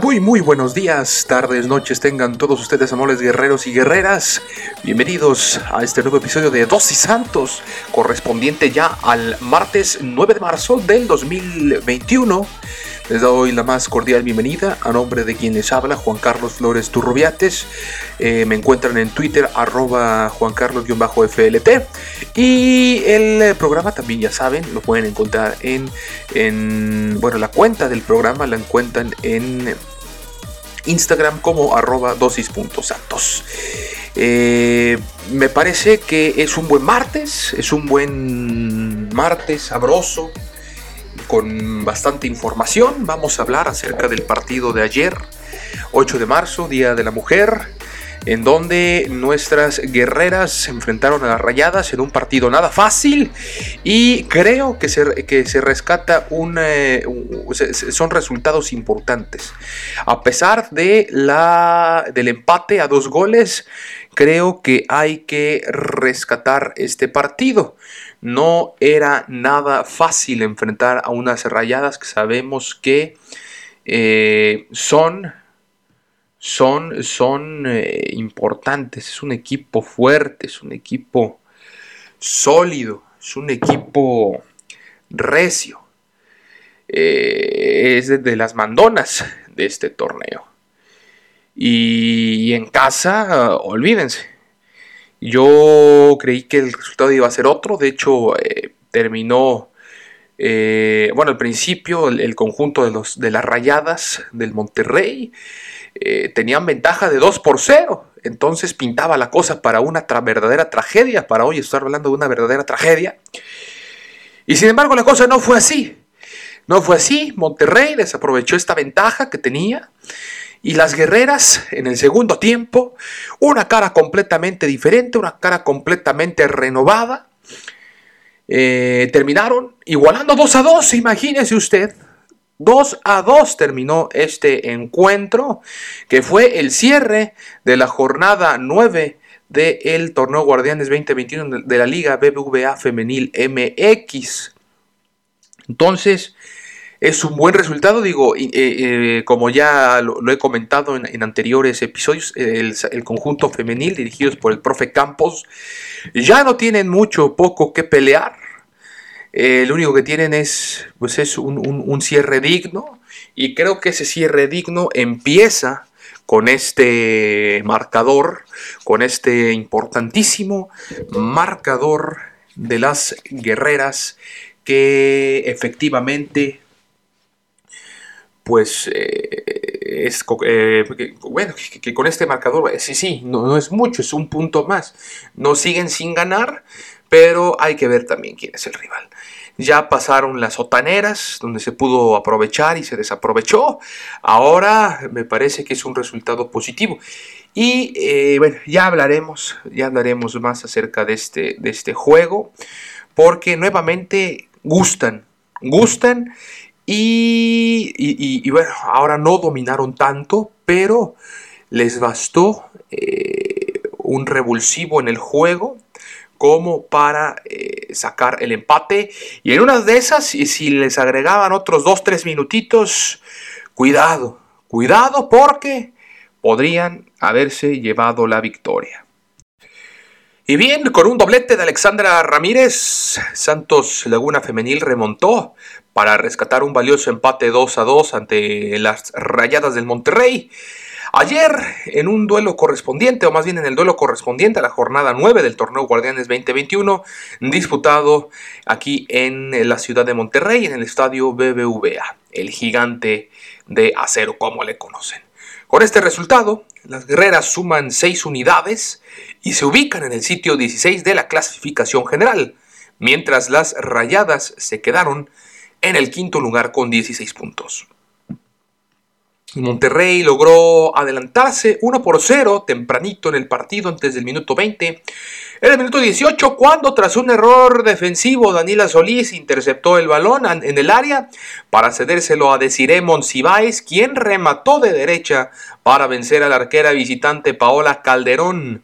Muy, muy buenos días, tardes, noches, tengan todos ustedes, amables guerreros y guerreras. Bienvenidos a este nuevo episodio de Dosis Santos, correspondiente ya al martes 9 de marzo del 2021. Les doy la más cordial bienvenida a nombre de quien les habla, Juan Carlos Flores Turrubiates. Eh, me encuentran en Twitter, arroba Juan Carlos-FLT. Y el programa también, ya saben, lo pueden encontrar en, en, bueno, la cuenta del programa la encuentran en Instagram como arroba dosis.santos. Eh, me parece que es un buen martes, es un buen martes sabroso, con bastante información. Vamos a hablar acerca del partido de ayer, 8 de marzo, Día de la Mujer, en donde nuestras guerreras se enfrentaron a las rayadas en un partido nada fácil y creo que se, que se rescata un, eh, son resultados importantes. A pesar de la, del empate a dos goles, creo que hay que rescatar este partido. No era nada fácil enfrentar a unas rayadas que sabemos que eh, son, son, son eh, importantes. Es un equipo fuerte, es un equipo sólido, es un equipo recio. Eh, es de las mandonas de este torneo. Y en casa, olvídense. Yo creí que el resultado iba a ser otro, de hecho eh, terminó, eh, bueno, al principio el, conjunto de, los, de las rayadas del Monterrey eh, tenían ventaja de 2 por 0, entonces pintaba la cosa para una verdadera tragedia, para hoy estar hablando de una verdadera tragedia. Y sin embargo la cosa no fue así, no fue así, Monterrey desaprovechó esta ventaja que tenía y las guerreras en el segundo tiempo, una cara completamente diferente, una cara completamente renovada. Eh, terminaron igualando 2 a 2, imagínese usted. 2 a 2 terminó este encuentro, que fue el cierre de la jornada 9 del torneo Guardianes 2021 de la Liga BBVA Femenil MX. Entonces, es un buen resultado, digo, eh, eh, como ya lo, he comentado en, anteriores episodios, el, conjunto femenil dirigidos por el profe Campos ya no tienen mucho poco que pelear. Eh, lo único que tienen es, pues es un, cierre digno y creo que ese cierre digno empieza con este marcador, con este importantísimo marcador de las guerreras que efectivamente pues eh, es eh, bueno que, con este marcador eh, sí sí no, no, es mucho es un punto más. No siguen sin ganar pero hay que ver también quién es el rival. Ya pasaron las sotaneras donde se pudo aprovechar y se desaprovechó. Ahora me parece que es un resultado positivo. Y bueno ya hablaremos ya hablaremos más acerca de este de este juego porque nuevamente gustan gustan y, bueno, ahora no dominaron tanto, pero les bastó eh, un revulsivo en el juego como para eh, sacar el empate. Y en una de esas, y si les agregaban otros 2-3 minutitos, cuidado, cuidado porque podrían haberse llevado la victoria. Y bien, con un doblete de Alexandra Ramírez, Santos Laguna Femenil remontó para rescatar un valioso empate 2 a 2 ante las Rayadas del Monterrey. Ayer, en un duelo correspondiente, o más bien en el duelo correspondiente a la jornada 9 del torneo Guardianes 2021, disputado aquí en la ciudad de Monterrey, en el estadio BBVA, el gigante de acero, como le conocen. Con este resultado, las guerreras suman 6 unidades y se ubican en el sitio 16 de la clasificación general, mientras las rayadas se quedaron en el quinto lugar con 16 puntos. Monterrey logró adelantarse 1 por 0 tempranito en el partido antes del minuto 20. En el minuto 18, cuando tras un error defensivo, Daniela Solís interceptó el balón en el área para cedérselo a Desiree Monsiváis, quien remató de derecha para vencer a la arquera visitante Paola Calderón.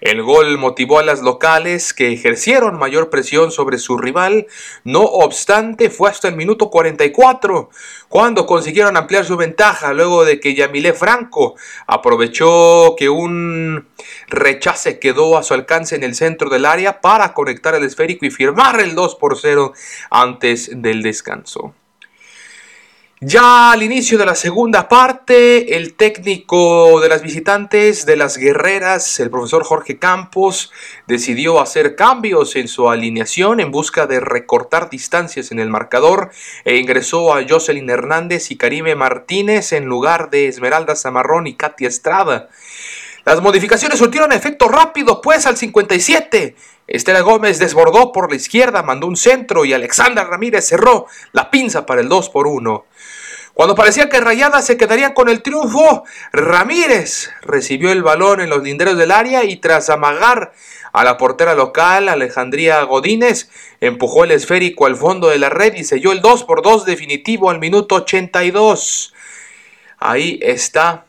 El gol motivó a las locales que ejercieron mayor presión sobre su rival, no obstante fue hasta el minuto 44 cuando consiguieron ampliar su ventaja luego de que Yamilé Franco aprovechó que un rechace quedó a su alcance en el centro del área para conectar el esférico y firmar el 2 por 0 antes del descanso. Ya al inicio de la segunda parte, el técnico de las visitantes de las guerreras, el profesor Jorge Campos, decidió hacer cambios en su alineación en busca de recortar distancias en el marcador e ingresó a Jocelyn Hernández y Karime Martínez en lugar de Esmeralda Zamarrón y Katia Estrada. Las modificaciones surtieron efecto rápido, pues al 57 Estela Gómez desbordó por la izquierda, mandó un centro y Alexandra Ramírez cerró la pinza para el 2 por 1. Cuando parecía que Rayada se quedaría con el triunfo, Ramírez recibió el balón en los linderos del área y tras amagar a la portera local, Alejandría Godínez, empujó el esférico al fondo de la red y selló el 2 por 2 definitivo al minuto 82. Ahí está.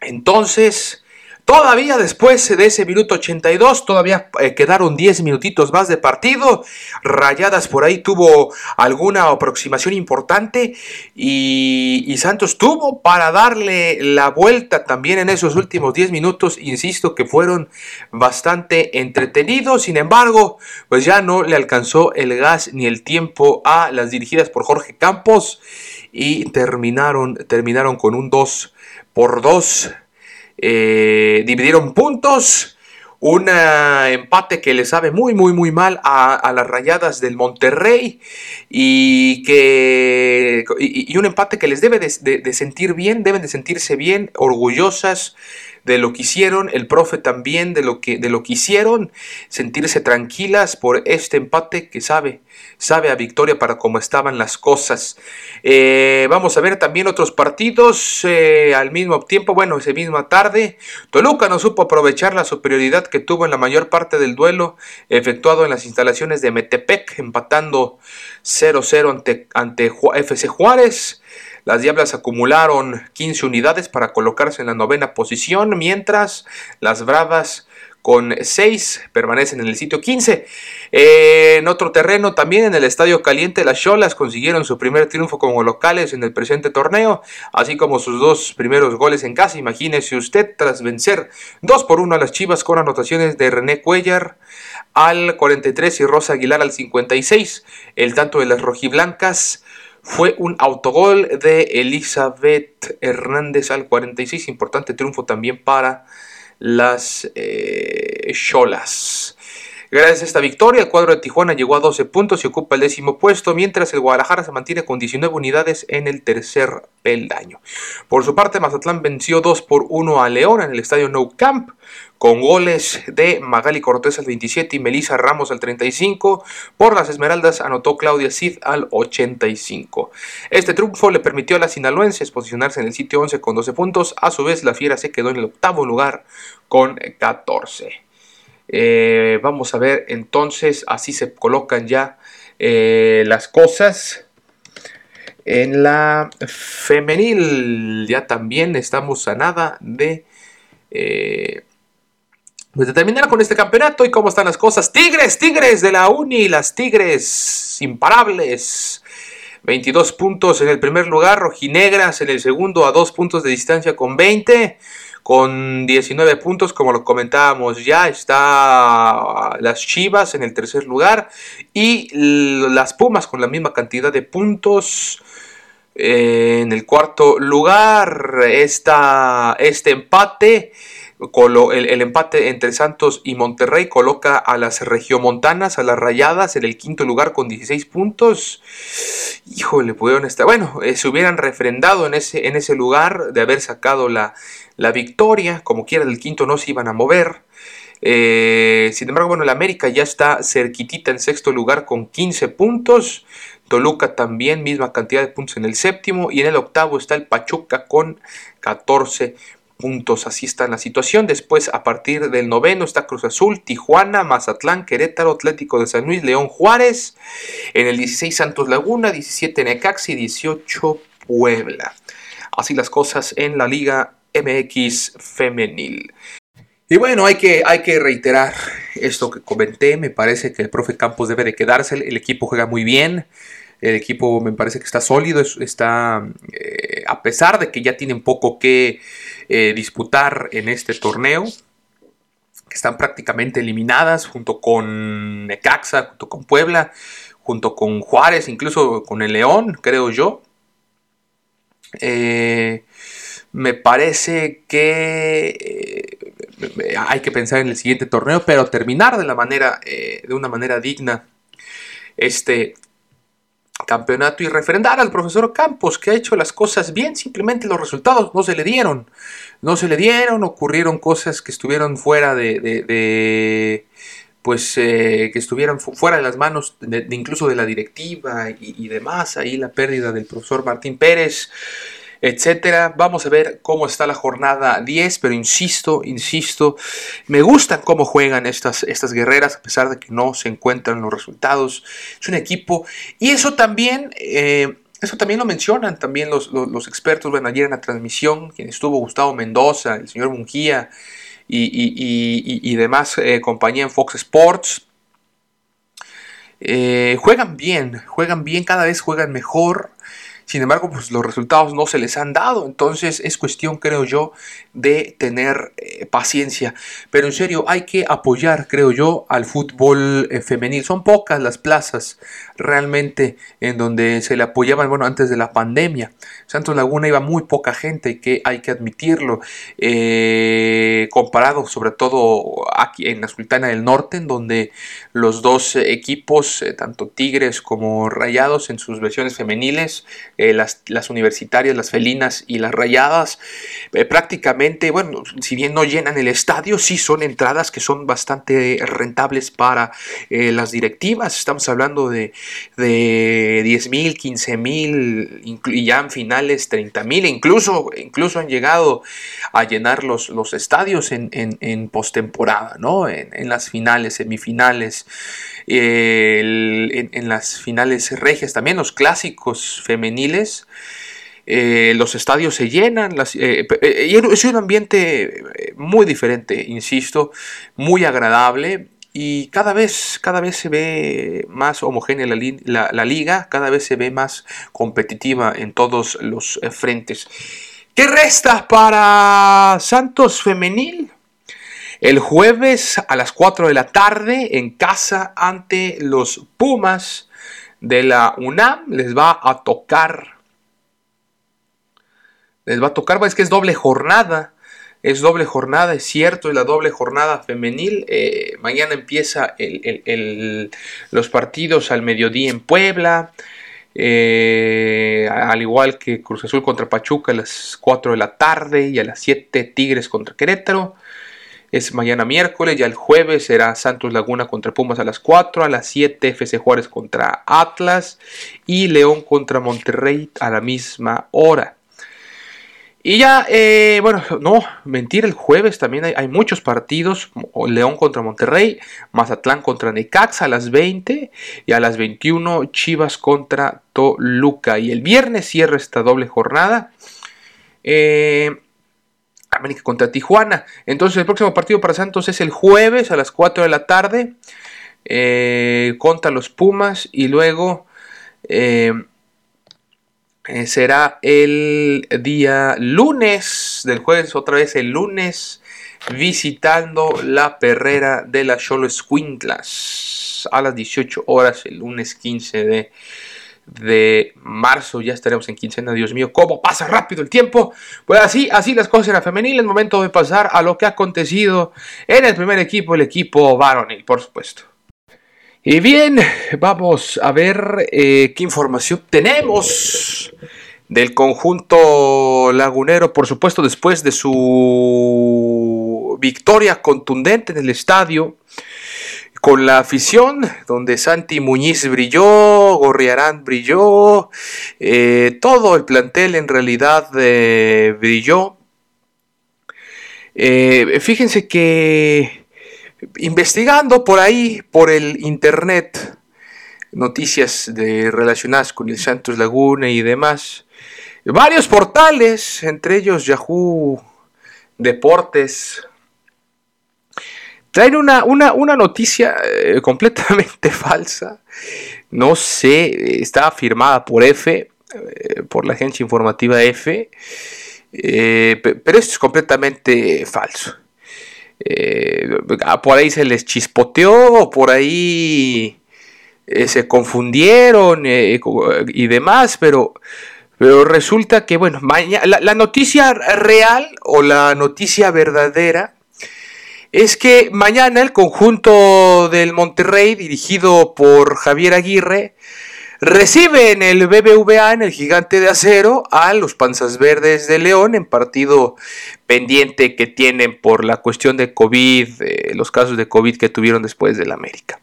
Entonces, Todavía después de ese minuto 82, todavía eh, quedaron 10 minutitos más de partido. Rayadas por ahí tuvo alguna aproximación importante y, Santos tuvo para darle la vuelta también en esos últimos 10 minutos. Insisto que fueron bastante entretenidos. Sin embargo, pues ya no le alcanzó el gas ni el tiempo a las dirigidas por Jorge Campos y terminaron, terminaron con un 2 por 2 eh, dividieron puntos. Un empate que le sabe muy, muy, muy mal a, las rayadas del Monterrey y, que, y, un empate que les debe de, sentir bien, deben de sentirse bien, orgullosas de lo que hicieron, el profe también de lo que, de lo que hicieron, sentirse tranquilas por este empate que sabe, sabe a victoria para cómo estaban las cosas. Eh, vamos a ver también otros partidos eh, al mismo tiempo, bueno, esa misma tarde. Toluca no supo aprovechar la superioridad que tuvo en la mayor parte del duelo efectuado en las instalaciones de Metepec, empatando 0-0 ante, ante FC Juárez. Las Diablas acumularon 15 unidades para colocarse en la novena posición, mientras las Bravas con 6 permanecen en el sitio 15. en otro terreno, también en el Estadio Caliente, las Cholas consiguieron su primer triunfo como locales en el presente torneo, así como sus dos primeros goles en casa. Imagínese usted, tras vencer 2 por 1 a las Chivas con anotaciones de René Cuellar al 43 y Rosa Aguilar al 56. El tanto de las rojiblancas fue un autogol de Elizabeth Hernández al 46. Importante triunfo también para las eh, Cholas. Gracias a esta victoria, el cuadro de Tijuana llegó a 12 puntos y ocupa el décimo puesto, mientras el Guadalajara se mantiene con 19 unidades en el tercer peldaño. Por su parte, Mazatlán venció 2 por 1 a León en el estadio No Camp, con goles de Magali Cortés al 27 y Melissa Ramos al 35. Por las Esmeraldas anotó Claudia Cid al 85. Este triunfo le permitió a las sinaloenses posicionarse en el sitio 11 con 12 puntos. A su vez, la Fiera se quedó en el octavo lugar con 14. Eh, vamos a ver entonces, así se colocan ya eh, las cosas. En la femenil ya también estamos a nada de, pues de terminar con este campeonato y cómo están las cosas. Tigres, Tigres de la Uni, las Tigres imparables. 22 puntos en el primer lugar, rojinegras en el segundo a dos puntos de distancia con 20 con 19 puntos, como lo comentábamos ya, está las Chivas en el tercer lugar y las Pumas con la misma cantidad de puntos. Eh, en el cuarto lugar está este empate el, empate entre Santos y Monterrey coloca a las regiomontanas, a las rayadas, en el quinto lugar con 16 puntos. Híjole, pudieron estar. Bueno, eh, se hubieran refrendado en ese, en ese lugar de haber sacado la, victoria. Como quiera, del quinto no se iban a mover. Eh, sin embargo, bueno, el América ya está cerquitita en sexto lugar con 15 puntos. Toluca también, misma cantidad de puntos en el séptimo. Y en el octavo está el Pachuca con 14 puntos puntos. Así está la situación. Después, a partir del noveno, está Cruz Azul, Tijuana, Mazatlán, Querétaro, Atlético de San Luis, León Juárez. En el 16, Santos Laguna, 17, Necaxi, 18, Puebla. Así las cosas en la Liga MX Femenil. Y bueno, hay que, hay que reiterar esto que comenté. Me parece que el profe Campos debe de quedarse. El equipo juega muy bien. El equipo me parece que está sólido. Está, eh, a pesar de que ya tienen poco que eh, disputar en este torneo, que están prácticamente eliminadas junto con Necaxa, junto con Puebla, junto con Juárez, incluso con el León, creo yo. Eh, me parece que hay que pensar en el siguiente torneo, pero terminar de la manera, de una manera digna este campeonato y refrendar al profesor Campos que ha hecho las cosas bien, simplemente los resultados no se le dieron, no se le dieron, ocurrieron cosas que estuvieron fuera de, pues eh, que estuvieran fuera de las manos de, incluso de la directiva y, y, demás, ahí la pérdida del profesor Martín Pérez, etcétera. Vamos a ver cómo está la jornada 10, pero insisto, insisto, me gustan cómo juegan estas, estas guerreras, a pesar de que no se encuentran los resultados. Es un equipo, y eso también... Eh, eso también lo mencionan también los, expertos. Bueno, ayer en la transmisión, quien estuvo Gustavo Mendoza, el señor Mungía y, demás eh, compañía en Fox Sports. Eh, juegan bien, juegan bien, cada vez juegan mejor. Sin embargo, pues los resultados no se les han dado. Entonces es cuestión, creo yo, de tener eh, paciencia. Pero en serio, hay que apoyar, creo yo, al fútbol eh, femenil. Son pocas las plazas realmente en donde se le apoyaban, bueno, antes de la pandemia. Santos Laguna iba muy poca gente, que hay que admitirlo. Eh, comparado sobre todo aquí en la Sultana del Norte, en donde los dos equipos, tanto Tigres como Rayados, en sus versiones femeniles, eh, las, universitarias, las felinas y las rayadas, eh, prácticamente, bueno, si bien no llenan el estadio, sí son entradas que son bastante rentables para eh, las directivas. Estamos hablando de, de 10 mil, 15 mil, y ya en finales 30 mil, incluso, incluso han llegado a llenar los, los estadios en, en, postemporada, ¿no? En, las finales, semifinales. en, las finales regias, también los clásicos eh, los estadios se llenan, eh, eh, y es un ambiente muy diferente, insisto, muy agradable. Y cada vez, cada vez se ve más homogénea la, liga, cada vez se ve más competitiva en todos los frentes. ¿Qué resta para Santos Femenil? El jueves a las 4 de la tarde en casa ante los Pumas de la UNAM les va a tocar les va a tocar, es que es doble jornada, es doble jornada, es cierto, es la doble jornada femenil. Eh, mañana empieza los partidos al mediodía en Puebla, eh, al igual que Cruz Azul contra Pachuca a las 4 de la tarde y a las 7 Tigres contra Querétaro. Es mañana miércoles, ya el jueves será Santos Laguna contra Pumas a las 4, a las 7 FC Juárez contra Atlas y León contra Monterrey a la misma hora. Y ya, eh, bueno, no, mentir, el jueves también hay, muchos partidos, León contra Monterrey, Mazatlán contra Necaxa a las 20 y a las 21 Chivas contra Toluca. Y el viernes cierra esta doble jornada. Eh, América contra Tijuana. Entonces el próximo partido para Santos es el jueves a las 4 de la tarde eh, contra los Pumas y luego eh, será el día lunes del jueves, otra vez el lunes, visitando la perrera de la Cholo Escuintlas a las 18 horas, el lunes 15 de, de marzo. Ya estaremos en quincena, Dios mío, cómo pasa rápido el tiempo. Pues así, así las cosas en la femenil. Es momento de pasar a lo que ha acontecido en el primer equipo, el equipo varonil, por supuesto. Y bien, vamos a ver eh, qué información tenemos del conjunto lagunero, por supuesto, después de su victoria contundente en el estadio con la afición, donde Santi Muñiz brilló, Gorriarán brilló, eh, todo el plantel en realidad eh, brilló. fíjense que investigando por ahí, por el internet, noticias de, relacionadas con el Santos Laguna y demás. Varios portales, entre ellos Yahoo Deportes, traen una, una, noticia eh, completamente falsa. No sé, está firmada por F, eh, por la agencia informativa F, eh, pero esto es completamente falso. Eh, por ahí se les chispoteó, por ahí eh, se confundieron eh, y demás, pero, pero resulta que, bueno, la, la, noticia real o la noticia verdadera es que mañana el conjunto del Monterrey, dirigido por Javier Aguirre, Recibe en el BBVA, en el gigante de acero, a los Panzas Verdes de León en partido pendiente que tienen por la cuestión de COVID, eh, los casos de COVID que tuvieron después del América.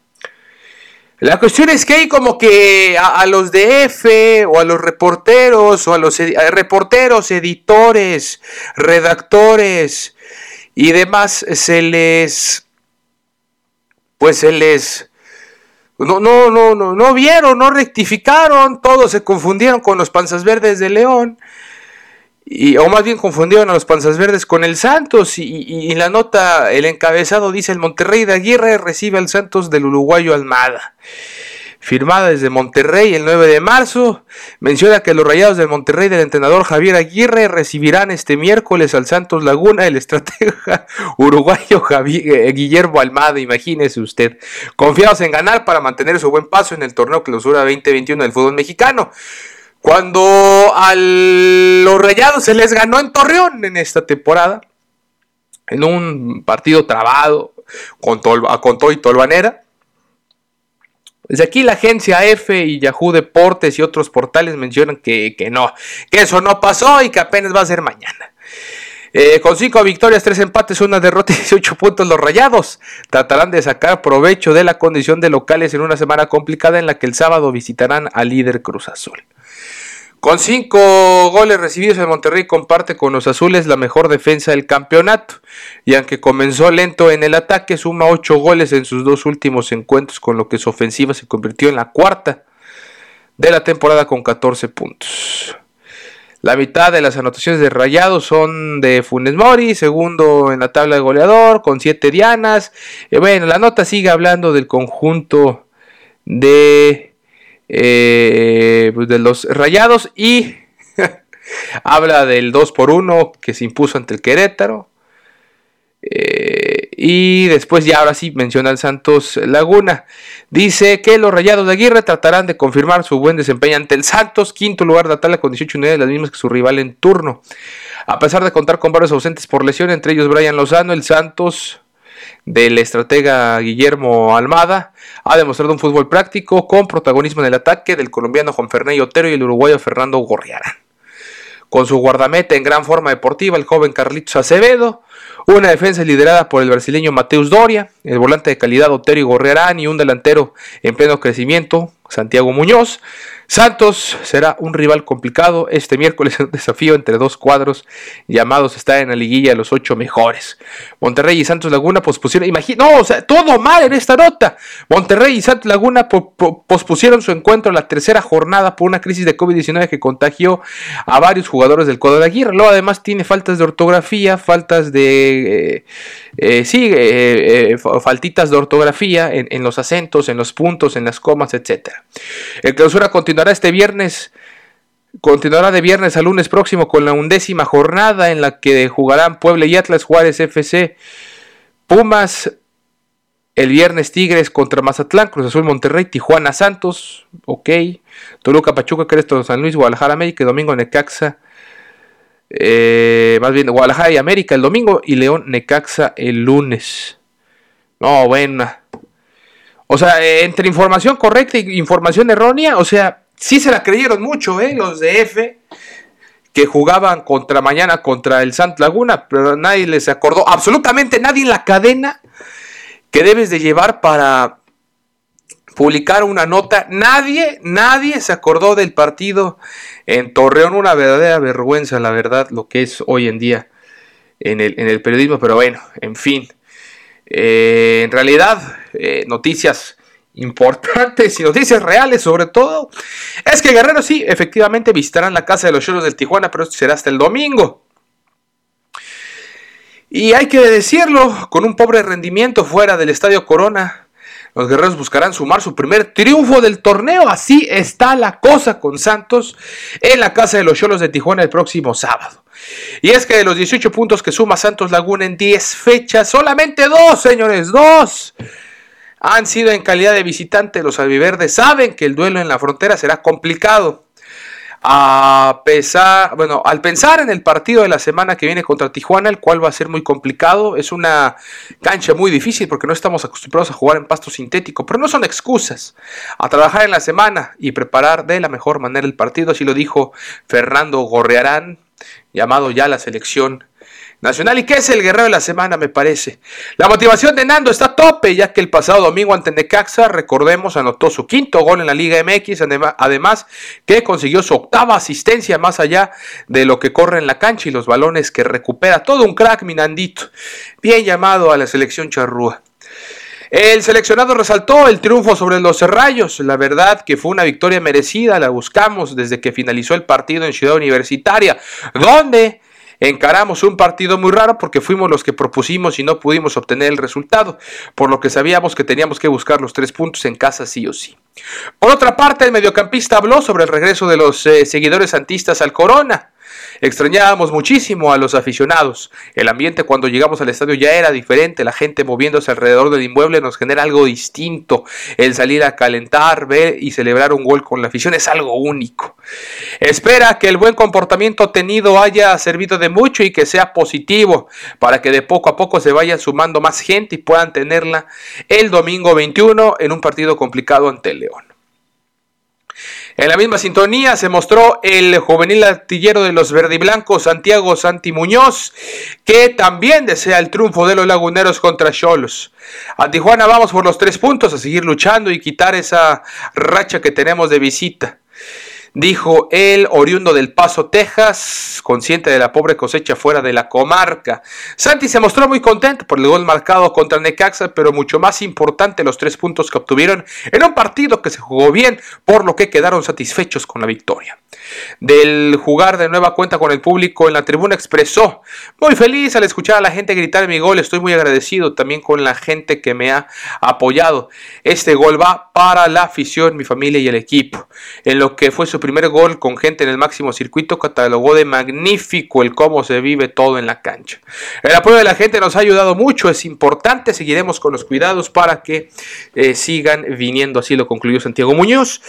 La cuestión es que hay como que a, los de F o a los reporteros o a los reporteros, editores, redactores y demás se les pues se les no, no, no, no, no vieron, no rectificaron, todos se confundieron con los panzas verdes de León. Y, o más bien confundieron a los panzas verdes con el Santos. Y, en la nota, el encabezado dice: el Monterrey de Aguirre recibe al Santos del uruguayo Almada firmada desde Monterrey el 9 de marzo, menciona que los rayados del Monterrey del entrenador Javier Aguirre recibirán este miércoles al Santos Laguna el estratega uruguayo eh, Guillermo Almada, imagínese usted, confiados en ganar para mantener su buen paso en el torneo clausura 2021 del fútbol mexicano. Cuando a los rayados se les ganó en Torreón en esta temporada, en un partido trabado con, con todo y Tolvanera, desde aquí la agencia F y Yahoo Deportes y otros portales mencionan que, no, que eso no pasó y que apenas va a ser mañana. Eh, con 5 victorias, 3 empates, una derrota y 18 puntos los rayados. Tratarán de sacar provecho de la condición de locales en una semana complicada en la que el sábado visitarán al líder Cruz Azul. Con cinco goles recibidos, el Monterrey comparte con los azules la mejor defensa del campeonato. Y aunque comenzó lento en el ataque, suma ocho goles en sus dos últimos encuentros, con lo que su ofensiva se convirtió en la cuarta de la temporada con 14 puntos. La mitad de las anotaciones de Rayados son de Funes Mori, segundo en la tabla de goleador, con siete dianas. Y bueno, la nota sigue hablando del conjunto de eh, pues, los Rayados y habla del 2 por 1 que se impuso ante el Querétaro. Eh, y después ya ahora sí menciona al Santos Laguna. Dice que los Rayados de Aguirre tratarán de confirmar su buen desempeño ante el Santos, quinto lugar de tabla con 18 unidades, las mismas que su rival en turno. A pesar de contar con varios ausentes por lesión, entre ellos Brian Lozano, el Santos del estratega Guillermo Almada, ha demostrado un fútbol práctico con protagonismo en el ataque del colombiano Juan Fernando Otero y el uruguayo Fernando Gorriarán. Con su guardameta en gran forma deportiva, el joven Carlitos Acevedo, una defensa liderada por el brasileño Mateus Doria, el volante de calidad Otero y Gorriarán y un delantero en pleno crecimiento, Santiago Muñoz, Santos será un rival complicado este miércoles un desafío entre dos cuadros llamados está en la liguilla de los ocho mejores. Monterrey y Santos Laguna pospusieron, imagina, no, o sea, todo mal en esta nota. Monterrey y Santos Laguna pospusieron su encuentro en la tercera jornada por una crisis de COVID-19 que contagió a varios jugadores del cuadro de Aguirre. Luego además tiene faltas de ortografía, faltas de, eh, eh, sí, eh, faltitas de ortografía en, los acentos, en los puntos, en las comas, etc. El clausura continúa este viernes Continuará de viernes a lunes próximo con la undécima jornada en la que jugarán Puebla y Atlas Juárez FC, Pumas, el viernes Tigres contra Mazatlán, Cruz Azul Monterrey, Tijuana Santos, ok, Toluca Pachuca, Cresto San Luis, Guadalajara América, domingo Necaxa, eh, más bien Guadalajara y América el domingo y León Necaxa el lunes. No, buena. O sea, entre información correcta y información errónea, o sea, sí se la creyeron mucho, ¿eh? Los de F, que jugaban contra mañana contra el Sant Laguna, pero nadie les acordó, absolutamente nadie en la cadena que debes de llevar para publicar una nota. Nadie, nadie se acordó del partido en Torreón, una verdadera vergüenza, la verdad, lo que es hoy en día en el, en el periodismo, pero bueno, en fin. Eh, en realidad, eh, noticias importantes y noticias reales sobre todo, es que Guerrero sí, efectivamente visitarán la casa de los Cholos del Tijuana, pero esto será hasta el domingo. Y hay que decirlo, con un pobre rendimiento fuera del Estadio Corona, los guerreros buscarán sumar su primer triunfo del torneo. Así está la cosa con Santos en la casa de los Cholos de Tijuana el próximo sábado. Y es que de los 18 puntos que suma Santos Laguna en 10 fechas, solamente dos, señores, dos han sido en calidad de visitante. Los albiverdes saben que el duelo en la frontera será complicado. A pesar, bueno, al pensar en el partido de la semana que viene contra Tijuana, el cual va a ser muy complicado, es una cancha muy difícil porque no estamos acostumbrados a jugar en pasto sintético, pero no son excusas. A trabajar en la semana y preparar de la mejor manera el partido, así lo dijo Fernando Gorrearán, llamado ya la selección Nacional y que es el guerrero de la semana, me parece. La motivación de Nando está tope, ya que el pasado domingo ante Necaxa, recordemos, anotó su quinto gol en la Liga MX, además que consiguió su octava asistencia más allá de lo que corre en la cancha y los balones que recupera. Todo un crack, mi Nandito. Bien llamado a la selección charrúa. El seleccionado resaltó el triunfo sobre los Rayos. La verdad que fue una victoria merecida, la buscamos desde que finalizó el partido en Ciudad Universitaria, donde Encaramos un partido muy raro porque fuimos los que propusimos y no pudimos obtener el resultado, por lo que sabíamos que teníamos que buscar los tres puntos en casa sí o sí. Por otra parte, el mediocampista habló sobre el regreso de los eh, seguidores santistas al Corona. Extrañábamos muchísimo a los aficionados. El ambiente cuando llegamos al estadio ya era diferente, la gente moviéndose alrededor del inmueble nos genera algo distinto. El salir a calentar, ver y celebrar un gol con la afición es algo único. Espera que el buen comportamiento tenido haya servido de mucho y que sea positivo para que de poco a poco se vaya sumando más gente y puedan tenerla el domingo 21 en un partido complicado ante León. En la misma sintonía se mostró el juvenil artillero de los verdiblancos, Santiago Santi Muñoz, que también desea el triunfo de los laguneros contra Cholos. A Tijuana vamos por los tres puntos, a seguir luchando y quitar esa racha que tenemos de visita dijo él, oriundo del Paso, Texas, consciente de la pobre cosecha fuera de la comarca. Santi se mostró muy contento por el gol marcado contra Necaxa, pero mucho más importante los tres puntos que obtuvieron en un partido que se jugó bien, por lo que quedaron satisfechos con la victoria. Del jugar de nueva cuenta con el público en la tribuna expresó, muy feliz al escuchar a la gente gritar mi gol, estoy muy agradecido también con la gente que me ha apoyado. Este gol va para la afición, mi familia y el equipo. En lo que fue su primer gol con gente en el máximo circuito catalogó de magnífico el cómo se vive todo en la cancha. El apoyo de la gente nos ha ayudado mucho, es importante, seguiremos con los cuidados para que eh, sigan viniendo, así lo concluyó Santiago Muñoz.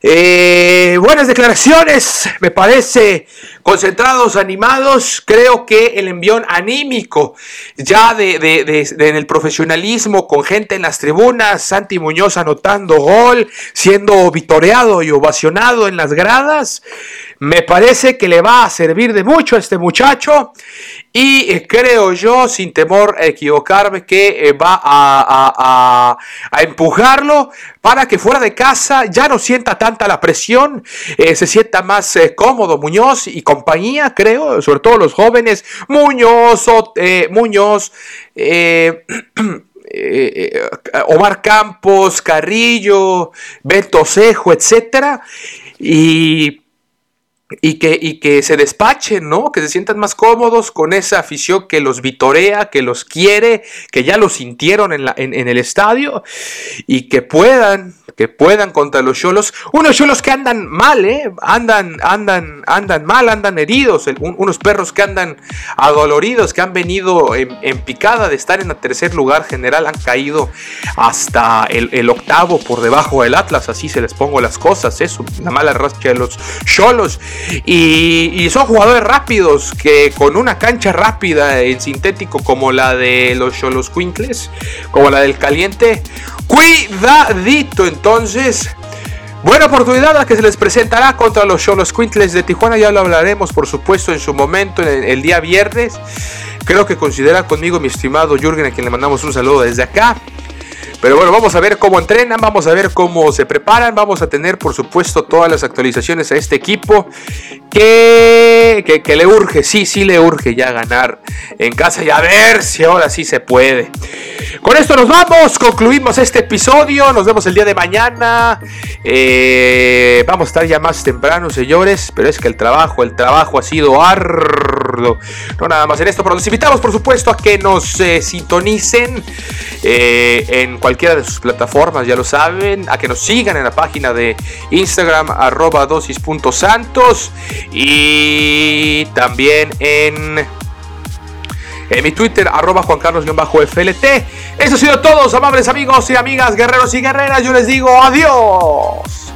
Eh, buenas declaraciones, me parece, concentrados, animados. Creo que el envión anímico ya de, en el profesionalismo con gente en las tribunas, Santi Muñoz anotando gol, siendo vitoreado y ovacionado en las gradas, me parece que le va a servir de mucho a este muchacho y eh, creo yo, sin temor a equivocarme, que eh, va a, empujarlo para que fuera de casa ya no sienta tanta la presión, eh, se sienta más cómodo Muñoz y compañía, creo, sobre todo los jóvenes, Muñoz, Muñoz, Omar Campos, Carrillo, Beto Cejo, etcétera, y y que, y que se despachen, ¿no? Que se sientan más cómodos con esa afición que los vitorea, que los quiere, que ya lo sintieron en, la, en, en el estadio y que puedan que puedan contra los cholos. Unos cholos que andan mal, ¿eh? Andan, andan, andan mal, andan heridos. unos perros que andan adoloridos, que han venido en, picada de estar en el tercer lugar general, han caído hasta el, octavo por debajo del Atlas. Así se les pongo las cosas, eso, la mala racha de los cholos. Y, son jugadores rápidos que con una cancha rápida en sintético como la de los cholos Quincles, como la del Caliente Cuidadito entonces. Buena oportunidad a que se les presentará contra los Cholos Quintles de Tijuana. Ya lo hablaremos, por supuesto, en su momento, el día viernes. Creo que considera conmigo mi estimado Jürgen, a quien le mandamos un saludo desde acá. Pero bueno, vamos a ver cómo entrenan, vamos a ver cómo se preparan, vamos a tener por supuesto todas las actualizaciones a este equipo que, que, le urge, sí, sí le urge ya ganar en casa y a ver si ahora sí se puede. Con esto nos vamos, concluimos este episodio, nos vemos el día de mañana. Eh, vamos a estar ya más temprano, señores, pero es que el trabajo, el trabajo ha sido arduo. No nada más en esto, pero los invitamos por supuesto a que nos eh, sintonicen eh, en cualquiera de sus plataformas, ya lo saben, a que nos sigan en la página de Instagram arroba dosis.santos y también en, en mi Twitter arroba Juan Carlos-FLT. Eso ha sido todo, amables amigos y amigas, guerreros y guerreras. Yo les digo adiós.